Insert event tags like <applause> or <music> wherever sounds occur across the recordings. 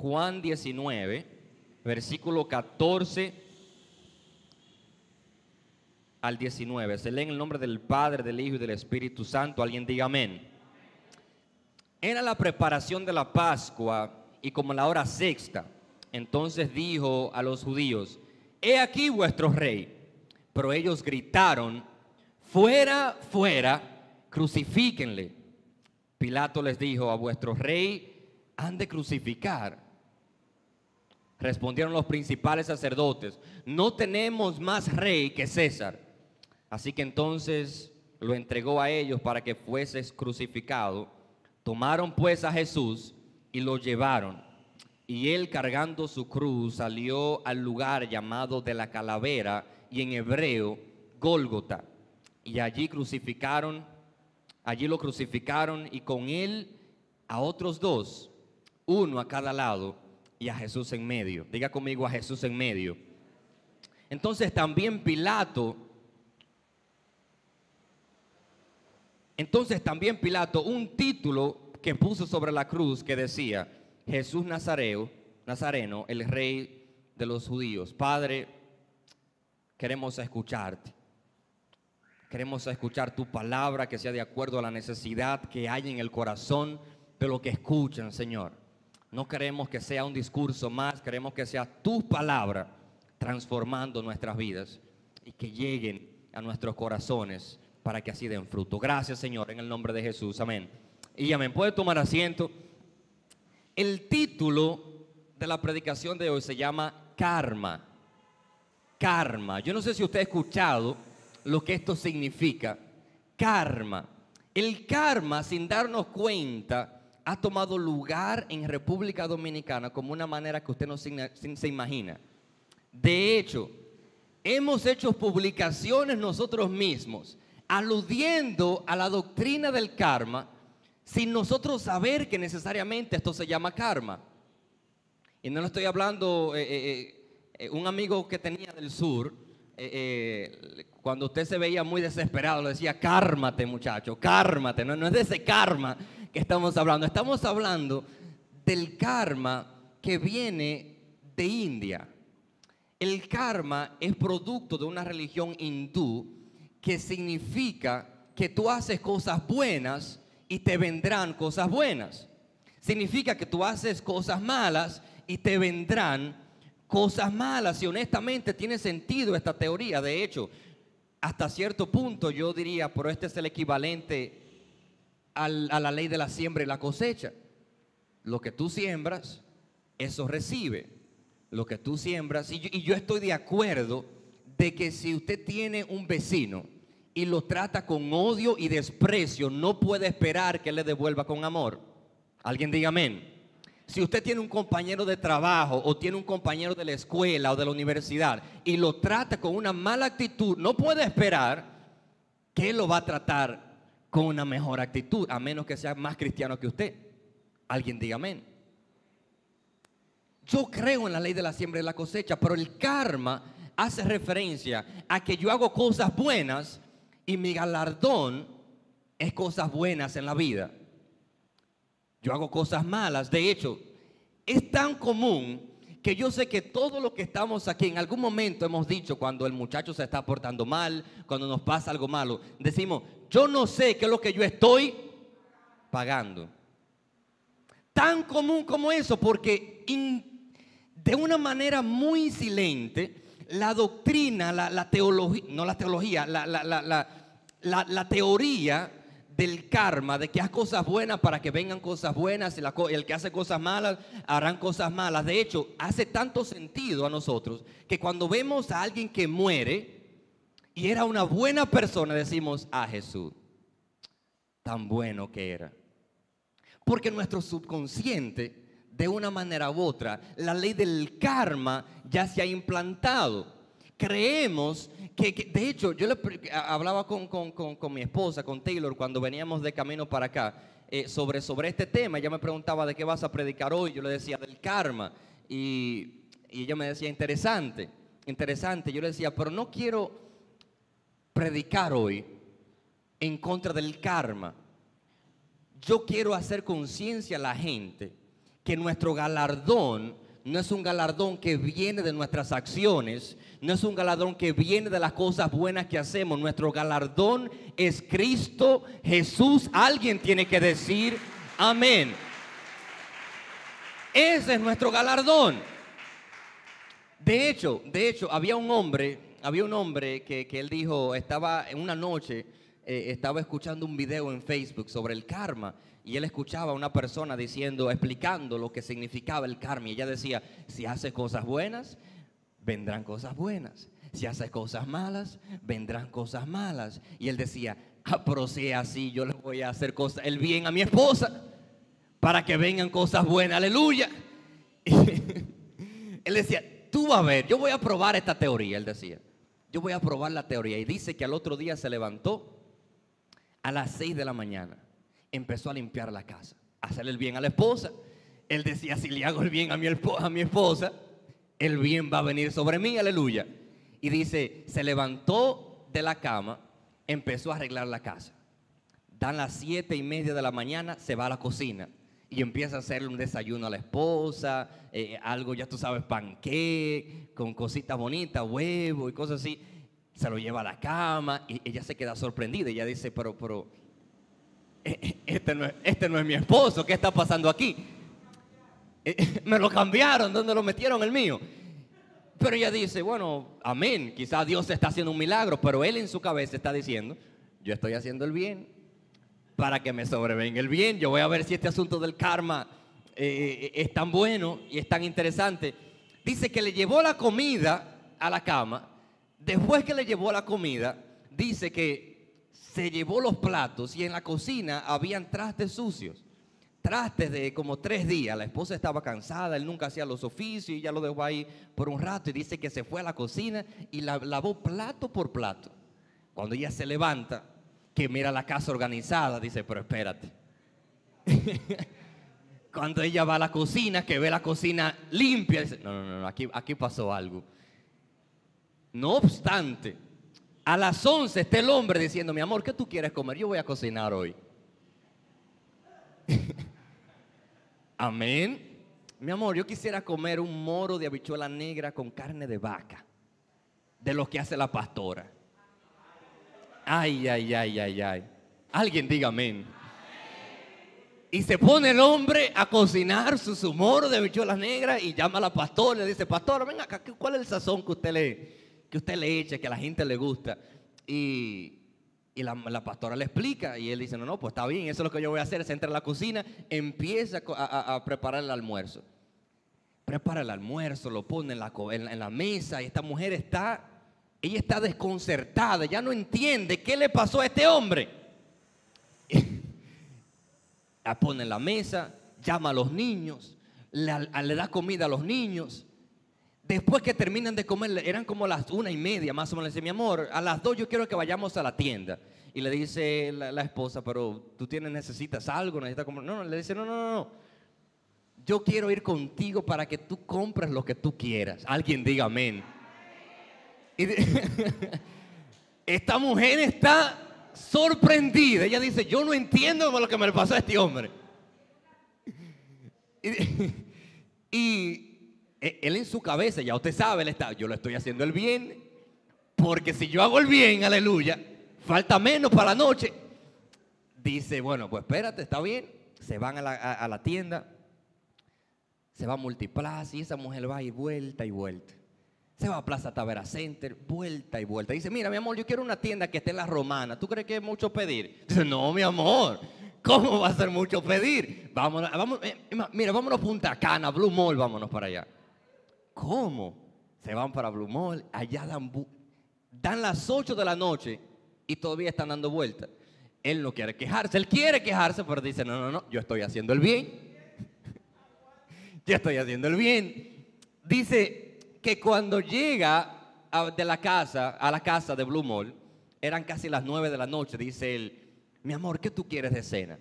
Juan 19, versículo 14 al 19. Se lee en el nombre del Padre, del Hijo y del Espíritu Santo. Alguien diga amén. Era la preparación de la Pascua y como la hora sexta. Entonces dijo a los judíos, he aquí vuestro rey. Pero ellos gritaron, fuera, fuera, crucifíquenle. Pilato les dijo, a vuestro rey han de crucificar. Respondieron los principales sacerdotes, no tenemos más rey que César. Así que entonces lo entregó a ellos para que fuese crucificado. Tomaron pues a Jesús y lo llevaron. Y él cargando su cruz salió al lugar llamado de la calavera y en hebreo Gólgota. Y allí crucificaron, allí lo crucificaron y con él a otros dos, uno a cada lado y a Jesús en medio. Diga conmigo a Jesús en medio. Entonces también Pilato, entonces también Pilato, un título que puso sobre la cruz que decía, Jesús Nazareo, Nazareno, el rey de los judíos. Padre, queremos escucharte. Queremos escuchar tu palabra que sea de acuerdo a la necesidad que hay en el corazón de lo que escuchan, Señor. No queremos que sea un discurso más, queremos que sea tu palabra transformando nuestras vidas y que lleguen a nuestros corazones para que así den fruto. Gracias, Señor, en el nombre de Jesús. Amén. Y amén. Puede tomar asiento. El título de la predicación de hoy se llama Karma. Karma. Yo no sé si usted ha escuchado lo que esto significa. Karma. El karma, sin darnos cuenta, ha tomado lugar en República Dominicana como una manera que usted no se, imagina. De hecho, hemos hecho publicaciones nosotros mismos aludiendo a la doctrina del karma sin nosotros saber que necesariamente esto se llama karma. Y no lo estoy hablando, eh, eh, eh, un amigo que tenía del sur, cuando usted se veía muy desesperado, le decía, cármate muchacho, cármate, no, no es de ese karma que estamos hablando, estamos hablando del karma que viene de India. El karma es producto de una religión hindú que significa que tú haces cosas buenas y te vendrán cosas buenas. Significa que tú haces cosas malas y te vendrán cosas malas. Y honestamente tiene sentido esta teoría. De hecho, hasta cierto punto yo diría, pero este es el equivalente a la ley de la siembra y la cosecha. Lo que tú siembras, eso recibe. Lo que tú siembras, y yo, y yo estoy de acuerdo de que si usted tiene un vecino y lo trata con odio y desprecio, no puede esperar que le devuelva con amor. Alguien diga amén. Si usted tiene un compañero de trabajo o tiene un compañero de la escuela o de la universidad y lo trata con una mala actitud, no puede esperar que lo va a tratar con una mejor actitud, a menos que sea más cristiano que usted. Alguien diga amén. Yo creo en la ley de la siembra y la cosecha, pero el karma hace referencia a que yo hago cosas buenas y mi galardón es cosas buenas en la vida. Yo hago cosas malas. De hecho, es tan común que yo sé que todos los que estamos aquí en algún momento hemos dicho cuando el muchacho se está portando mal, cuando nos pasa algo malo, decimos, yo no sé qué es lo que yo estoy pagando. Tan común como eso, porque de una manera muy silente, la doctrina, la, teología, no la teología, la, la, teoría del karma, de que haz cosas buenas para que vengan cosas buenas y, el que hace cosas malas harán cosas malas. De hecho, hace tanto sentido a nosotros que cuando vemos a alguien que muere y era una buena persona, decimos, a Jesús, tan bueno que era. Porque nuestro subconsciente de una manera u otra, la ley del karma ya se ha implantado. Creemos que, de hecho, yo le, hablaba con, mi esposa, con Taylor, cuando veníamos de camino para acá, eh, sobre, sobre este tema. Ella me preguntaba de qué vas a predicar hoy. Yo le decía del karma. Y, y ella me decía, interesante, interesante. Yo le decía, pero no quiero predicar hoy en contra del karma. Yo quiero hacer conciencia a la gente que nuestro galardón no es un galardón que viene de nuestras acciones, no es un galardón que viene de las cosas buenas que hacemos. Nuestro galardón es Cristo Jesús. Alguien tiene que decir amén. Ese es nuestro galardón. De hecho, de hecho, había un hombre, había un hombre que, él dijo, estaba en una noche, eh, estaba escuchando un video en Facebook sobre el karma y él escuchaba a una persona diciendo, explicando lo que significaba el karma. Y ella decía, si haces cosas buenas, vendrán cosas buenas. Si haces cosas malas, vendrán cosas malas. Y él decía, ah, pero así, yo le voy a hacer cosas, el bien a mi esposa, para que vengan cosas buenas. Aleluya. <laughs> él decía, tú vas a ver, yo voy a probar esta teoría, él decía. Yo voy a probar la teoría. Y dice que al otro día se levantó a las 6 de la mañana empezó a limpiar la casa, a hacerle el bien a la esposa. Él decía, si le hago el bien a mi, a mi esposa, el bien va a venir sobre mí, aleluya. Y dice, se levantó de la cama, empezó a arreglar la casa. Dan las siete y media de la mañana, se va a la cocina y empieza a hacerle un desayuno a la esposa, eh, algo ya tú sabes, panqué, con cositas bonitas, huevo y cosas así. Se lo lleva a la cama y ella se queda sorprendida. Ella dice, pero, pero, este no, es, este no es mi esposo, ¿qué está pasando aquí? Eh, <laughs> me lo cambiaron, ¿dónde lo metieron el mío? Pero ella dice, bueno, amén, quizás Dios está haciendo un milagro, pero él en su cabeza está diciendo, yo estoy haciendo el bien para que me sobrevenga el bien. Yo voy a ver si este asunto del karma eh, eh, es tan bueno y es tan interesante. Dice que le llevó la comida a la cama. Después que le llevó la comida, dice que se llevó los platos y en la cocina habían trastes sucios. Trastes de como tres días. La esposa estaba cansada, él nunca hacía los oficios y ya lo dejó ahí por un rato y dice que se fue a la cocina y la, lavó plato por plato. Cuando ella se levanta, que mira la casa organizada, dice, pero espérate. <laughs> Cuando ella va a la cocina, que ve la cocina limpia, dice, no, no, no, aquí, aquí pasó algo. No obstante, a las 11 está el hombre diciendo, mi amor, ¿qué tú quieres comer? Yo voy a cocinar hoy. <laughs> Amén. Mi amor, yo quisiera comer un moro de habichuela negra con carne de vaca, de lo que hace la pastora. Ay, ay, ay, ay, ay. Alguien diga amén. Y se pone el hombre a cocinar su, moro de habichuela negra y llama a la pastora y le dice, pastora, venga acá, ¿cuál es el sazón que usted le, que usted le eche, que a la gente le gusta. Y, la, pastora le explica y él dice, no, no, pues está bien, eso es lo que yo voy a hacer. Se entra a la cocina, empieza a, preparar el almuerzo. Prepara el almuerzo, lo pone en la, en la mesa y esta mujer está, ella está desconcertada, ya no entiende qué le pasó a este hombre. <laughs> la pone en la mesa, llama a los niños, le da comida a los niños. Después que terminan de comer, eran como las una y media más o menos. Le dice, mi amor, a las dos yo quiero que vayamos a la tienda. Y le dice la, esposa, pero tú tienes, necesitas algo, necesitas comer. No, no, le dice, no, no, no, no. Yo quiero ir contigo para que tú compres lo que tú quieras. Alguien diga amén. <laughs> esta mujer está sorprendida. Ella dice, yo no entiendo lo que me pasó a este hombre. <laughs> y e, él en su cabeza, ya usted sabe, él está, yo le estoy haciendo el bien, porque si yo hago el bien, aleluya, falta menos para la noche. Dice, bueno, pues espérate, está bien. Se van a la, tienda, se va a Multiplaza y esa mujer va y vuelta y vuelta. Se va a Plaza Tavera Center, vuelta y vuelta. Dice, mira, mi amor, yo quiero una tienda que esté en la romana. ¿Tú crees que es mucho pedir? Dice, no, mi amor, ¿cómo va a ser mucho pedir? Vámonos, vamos, eh, mira, vámonos a Punta Cana, Blue Mall, vámonos para allá. ¿Cómo? Se van para Blue Mall, allá dan, dan las 8 de la noche y todavía están dando vueltas. Él no quiere quejarse, él quiere quejarse, pero dice, no, no, no, yo estoy haciendo el bien. <laughs> yo estoy haciendo el bien. Dice que cuando llega de la casa, a la casa de Blue Mall, eran casi las 9 de la noche, dice él, mi amor, ¿qué tú quieres de cena?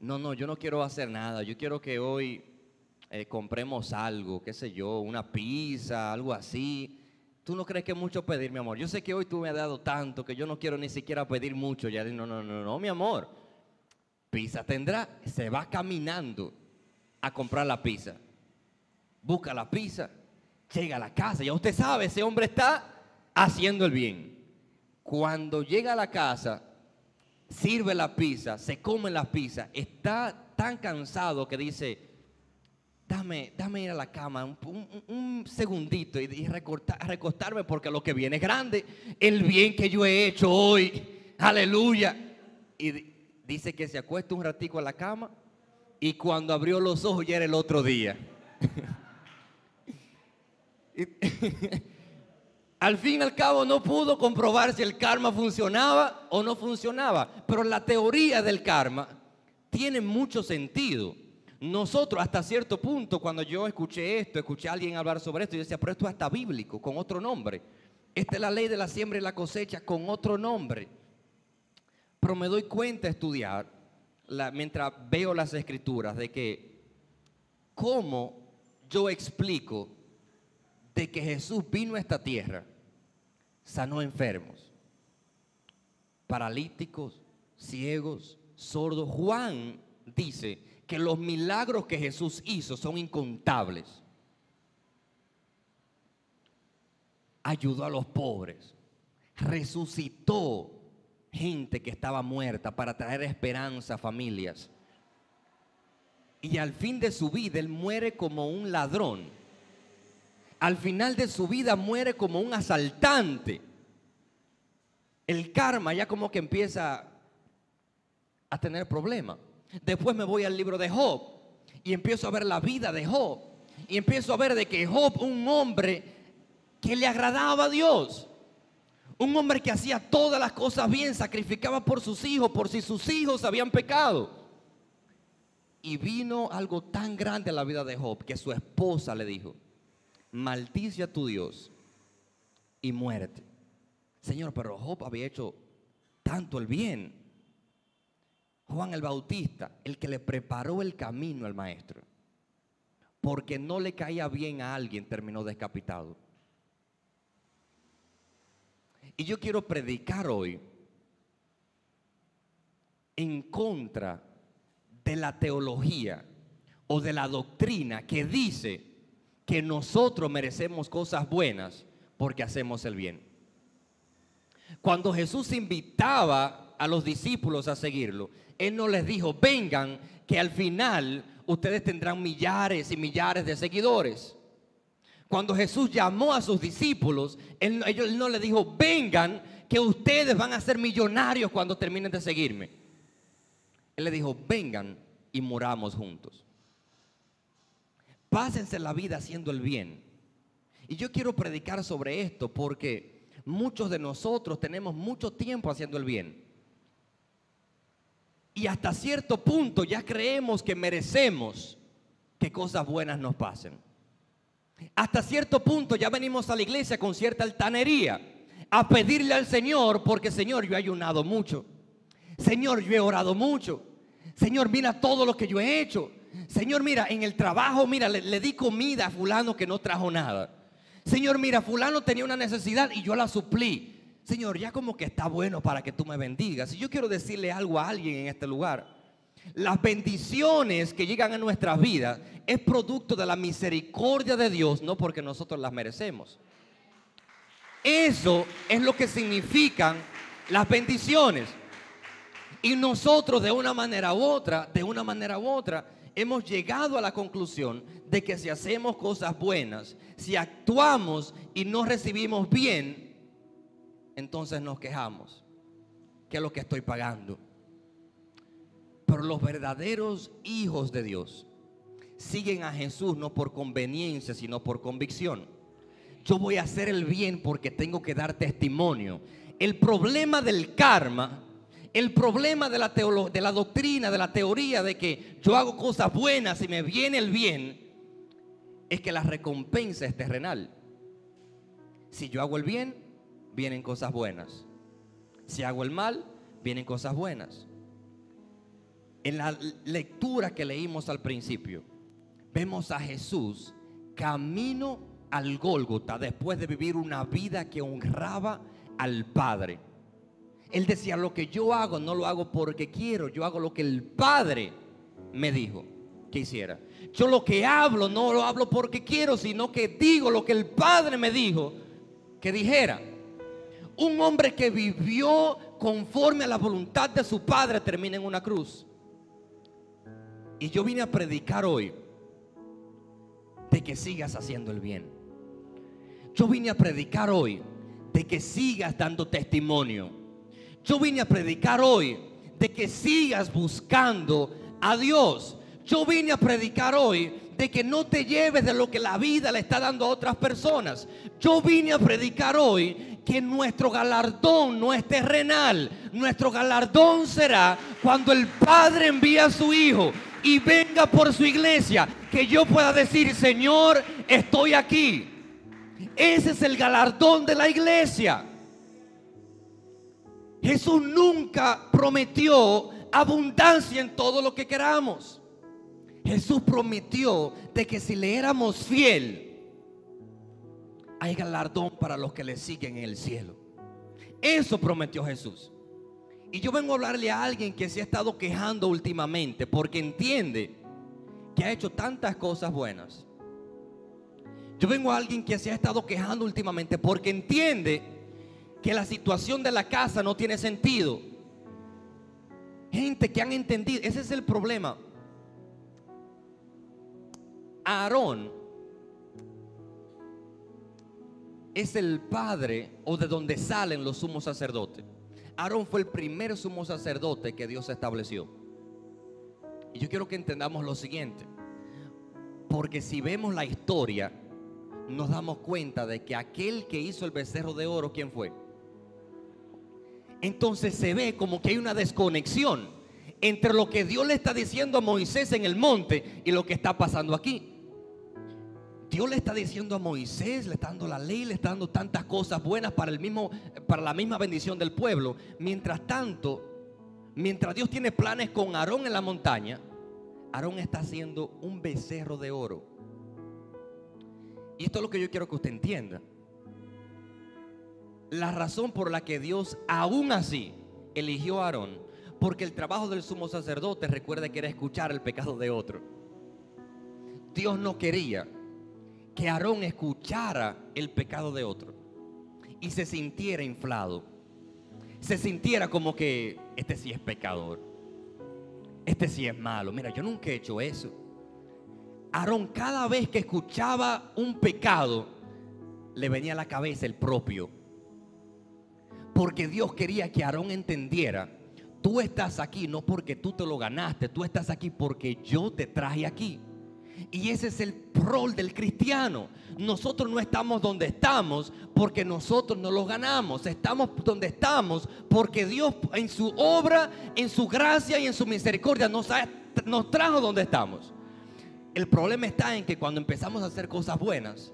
No, no, yo no quiero hacer nada, yo quiero que hoy eh, compremos algo, qué sé yo, una pizza, algo así. ¿Tú no crees que es mucho pedir, mi amor? Yo sé que hoy tú me has dado tanto que yo no quiero ni siquiera pedir mucho. Ya no, no, no, no, mi amor. Pizza tendrá, se va caminando a comprar la pizza. Busca la pizza, llega a la casa, ya usted sabe, ese hombre está haciendo el bien. Cuando llega a la casa, sirve la pizza, se come la pizza, está tan cansado que dice, dame, dame ir a la cama un, segundito y, recostarme porque lo que viene es grande, el bien que yo he hecho hoy, aleluya. Y dice que se acuesta un ratico a la cama y cuando abrió los ojos ya era el otro día. <laughs> <laughs> Al fin y al cabo no pudo comprobar si el karma funcionaba o no funcionaba, pero la teoría del karma tiene mucho sentido. Nosotros hasta cierto punto, cuando yo escuché esto, escuché a alguien hablar sobre esto, yo decía, pero esto es hasta bíblico, con otro nombre. Esta es la ley de la siembra y la cosecha con otro nombre. Pero me doy cuenta estudiar, mientras veo las escrituras, de que cómo yo explico de que Jesús vino a esta tierra, sanó enfermos, paralíticos, ciegos, sordos. Juan dice que los milagros que Jesús hizo son incontables. Ayudó a los pobres, resucitó gente que estaba muerta para traer esperanza a familias. Y al fin de su vida él muere como un ladrón al final de su vida muere como un asaltante. El karma ya como que empieza a tener problemas. Después me voy al libro de Job y empiezo a ver la vida de Job. Y empiezo a ver de que Job, un hombre que le agradaba a Dios, un hombre que hacía todas las cosas bien, sacrificaba por sus hijos, por si sus hijos habían pecado. Y vino algo tan grande a la vida de Job que su esposa le dijo, maldice a tu Dios y muerte. Señor, pero Job había hecho tanto el bien. Juan el Bautista, el que le preparó el camino al maestro, porque no le caía bien a alguien, terminó decapitado. Y yo quiero predicar hoy en contra de la teología o de la doctrina que dice que nosotros merecemos cosas buenas porque hacemos el bien. Cuando Jesús invitaba a los discípulos a seguirlo, Él no les dijo, vengan, que al final ustedes tendrán millares y millares de seguidores. Cuando Jesús llamó a sus discípulos, él, no les dijo, vengan, que ustedes van a ser millonarios cuando terminen de seguirme. Él le dijo, vengan y moramos juntos. Pásense la vida haciendo el bien. Y yo quiero predicar sobre esto porque muchos de nosotros tenemos mucho tiempo haciendo el bien. Y hasta cierto punto ya creemos que merecemos que cosas buenas nos pasen. Hasta cierto punto ya venimos a la iglesia con cierta altanería a pedirle al Señor porque Señor yo he ayunado mucho. Señor yo he orado mucho. Señor mira todo lo que yo he hecho. Señor, mira, en el trabajo, mira, le, di comida a fulano que no trajo nada. Señor, mira, fulano tenía una necesidad y yo la suplí. Señor, ya como que está bueno para que tú me bendigas. Y yo quiero decirle algo a alguien en este lugar. Las bendiciones que llegan a nuestras vidas es producto de la misericordia de Dios, no porque nosotros las merecemos. Eso es lo que significan las bendiciones. Y nosotros de una manera u otra, de una manera u otra, hemos llegado a la conclusión de que si hacemos cosas buenas, si actuamos y no recibimos bien, entonces nos quejamos. ¿Qué es lo que estoy pagando? Pero los verdaderos hijos de Dios siguen a Jesús no por conveniencia, sino por convicción. Yo voy a hacer el bien porque tengo que dar testimonio. El problema del karma el problema de la, de la doctrina, de la teoría de que yo hago cosas buenas y me viene el bien, es que la recompensa es terrenal. Si yo hago el bien, vienen cosas buenas. Si hago el mal, vienen cosas buenas. En la lectura que leímos al principio, vemos a Jesús camino al Gólgota después de vivir una vida que honraba al Padre. Él decía, lo que yo hago no lo hago porque quiero, yo hago lo que el Padre me dijo que hiciera. Yo lo que hablo no lo hablo porque quiero, sino que digo lo que el Padre me dijo que dijera. Un hombre que vivió conforme a la voluntad de su Padre termina en una cruz. Y yo vine a predicar hoy de que sigas haciendo el bien. Yo vine a predicar hoy de que sigas dando testimonio. Yo vine a predicar hoy de que sigas buscando a Dios. Yo vine a predicar hoy de que no te lleves de lo que la vida le está dando a otras personas. Yo vine a predicar hoy que nuestro galardón no es terrenal. Nuestro galardón será cuando el Padre envía a su Hijo y venga por su iglesia. Que yo pueda decir, Señor, estoy aquí. Ese es el galardón de la iglesia. Jesús nunca prometió abundancia en todo lo que queramos. Jesús prometió de que si le éramos fiel, hay galardón para los que le siguen en el cielo. Eso prometió Jesús. Y yo vengo a hablarle a alguien que se ha estado quejando últimamente porque entiende que ha hecho tantas cosas buenas. Yo vengo a alguien que se ha estado quejando últimamente porque entiende que la situación de la casa no tiene sentido. Gente que han entendido, ese es el problema. Aarón es el padre o de donde salen los sumos sacerdotes. Aarón fue el primer sumo sacerdote que Dios estableció. Y yo quiero que entendamos lo siguiente. Porque si vemos la historia, nos damos cuenta de que aquel que hizo el becerro de oro, ¿quién fue? Entonces se ve como que hay una desconexión entre lo que Dios le está diciendo a Moisés en el monte y lo que está pasando aquí. Dios le está diciendo a Moisés, le está dando la ley, le está dando tantas cosas buenas para el mismo para la misma bendición del pueblo. Mientras tanto, mientras Dios tiene planes con Aarón en la montaña, Aarón está haciendo un becerro de oro. Y esto es lo que yo quiero que usted entienda. La razón por la que Dios aún así eligió a Aarón, porque el trabajo del sumo sacerdote, recuerde que era escuchar el pecado de otro. Dios no quería que Aarón escuchara el pecado de otro y se sintiera inflado. Se sintiera como que este sí es pecador. Este sí es malo. Mira, yo nunca he hecho eso. Aarón cada vez que escuchaba un pecado, le venía a la cabeza el propio. Porque Dios quería que Aarón entendiera, tú estás aquí no porque tú te lo ganaste, tú estás aquí porque yo te traje aquí. Y ese es el rol del cristiano. Nosotros no estamos donde estamos porque nosotros no lo ganamos. Estamos donde estamos porque Dios en su obra, en su gracia y en su misericordia nos, nos trajo donde estamos. El problema está en que cuando empezamos a hacer cosas buenas,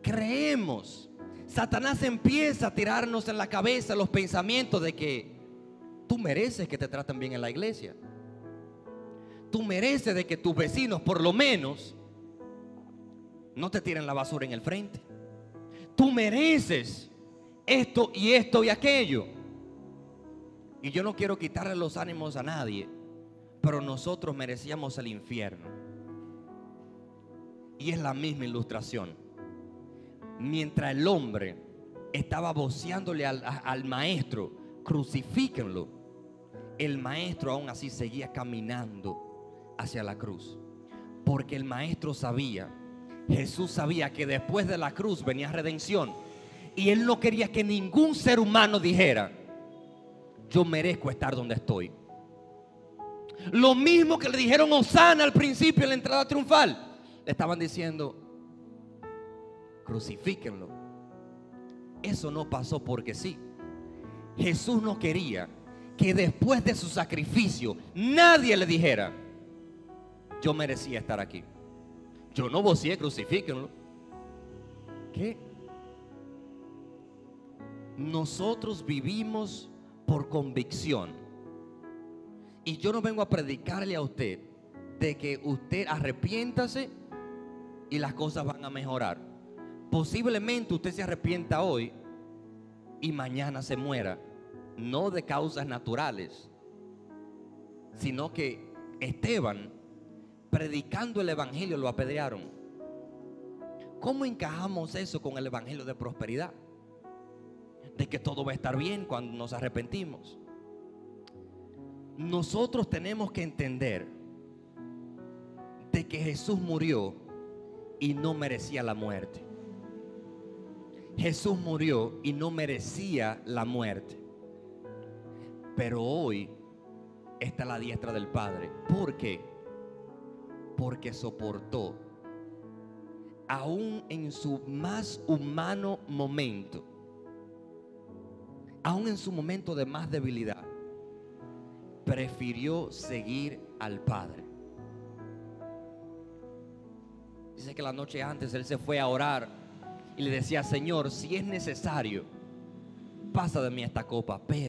creemos. Satanás empieza a tirarnos en la cabeza los pensamientos de que tú mereces que te traten bien en la iglesia tú mereces de que tus vecinos por lo menos no te tiren la basura en el frente. Tú mereces esto y esto y aquello. Y yo no quiero quitarle los ánimos a nadie, pero nosotros merecíamos el infierno. Y es la misma ilustración. Mientras el hombre estaba voceándole al, maestro, crucifíquenlo, el maestro aún así seguía caminando hacia la cruz. Porque el maestro sabía, Jesús sabía que después de la cruz venía redención. Y él no quería que ningún ser humano dijera, yo merezco estar donde estoy. Lo mismo que le dijeron Osana al principio en la entrada triunfal. Le estaban diciendo, crucifíquenlo. Eso no pasó porque sí. Jesús no quería que después de su sacrificio nadie le dijera, yo merecía estar aquí. Yo no vocié, crucifíquenlo. ¿Qué? Nosotros vivimos por convicción. Y yo no vengo a predicarle a usted de que usted arrepiéntase y las cosas van a mejorar. Posiblemente usted se arrepienta hoy y mañana se muera no de causas naturales, sino que Esteban, predicando el Evangelio, lo apedrearon. ¿Cómo encajamos eso con el Evangelio de prosperidad? De que todo va a estar bien cuando nos arrepentimos. Nosotros tenemos que entender de que Jesús murió y no merecía la muerte. Jesús murió y no merecía la muerte. Pero hoy está la diestra del Padre. ¿Por qué? Porque soportó, aún en su más humano momento, aún en su momento de más debilidad, prefirió seguir al Padre. Dice que la noche antes él se fue a orar y le decía, Señor, si es necesario, pasa de mí esta copa, pero